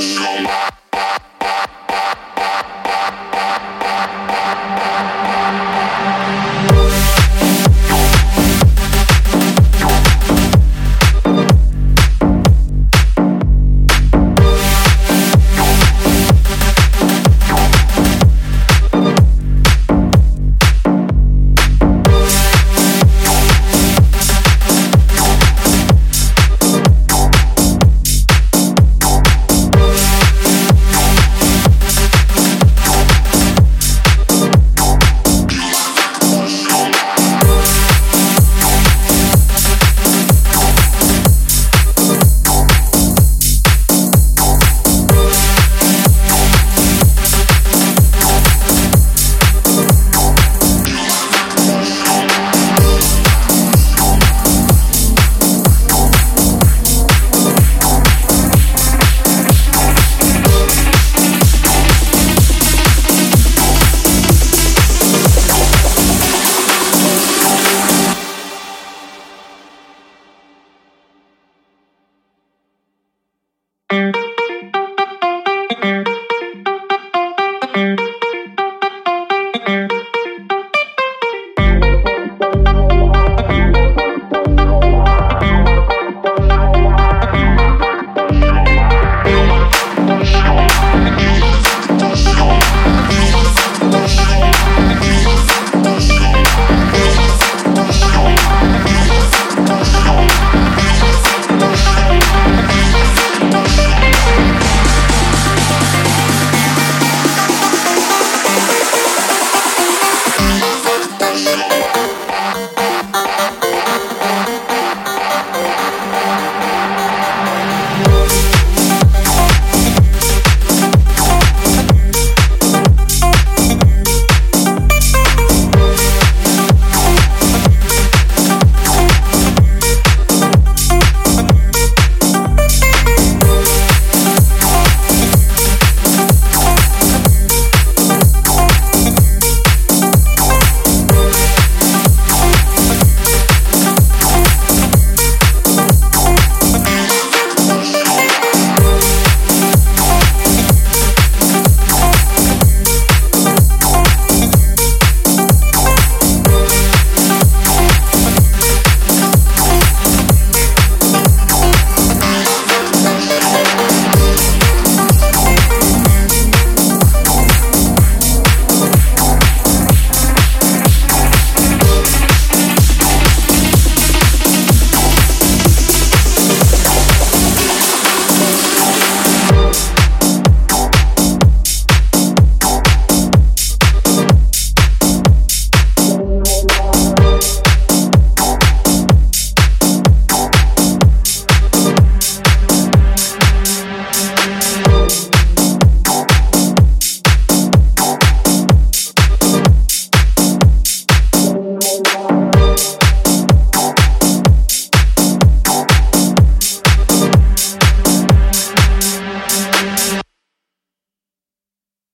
Cause nobody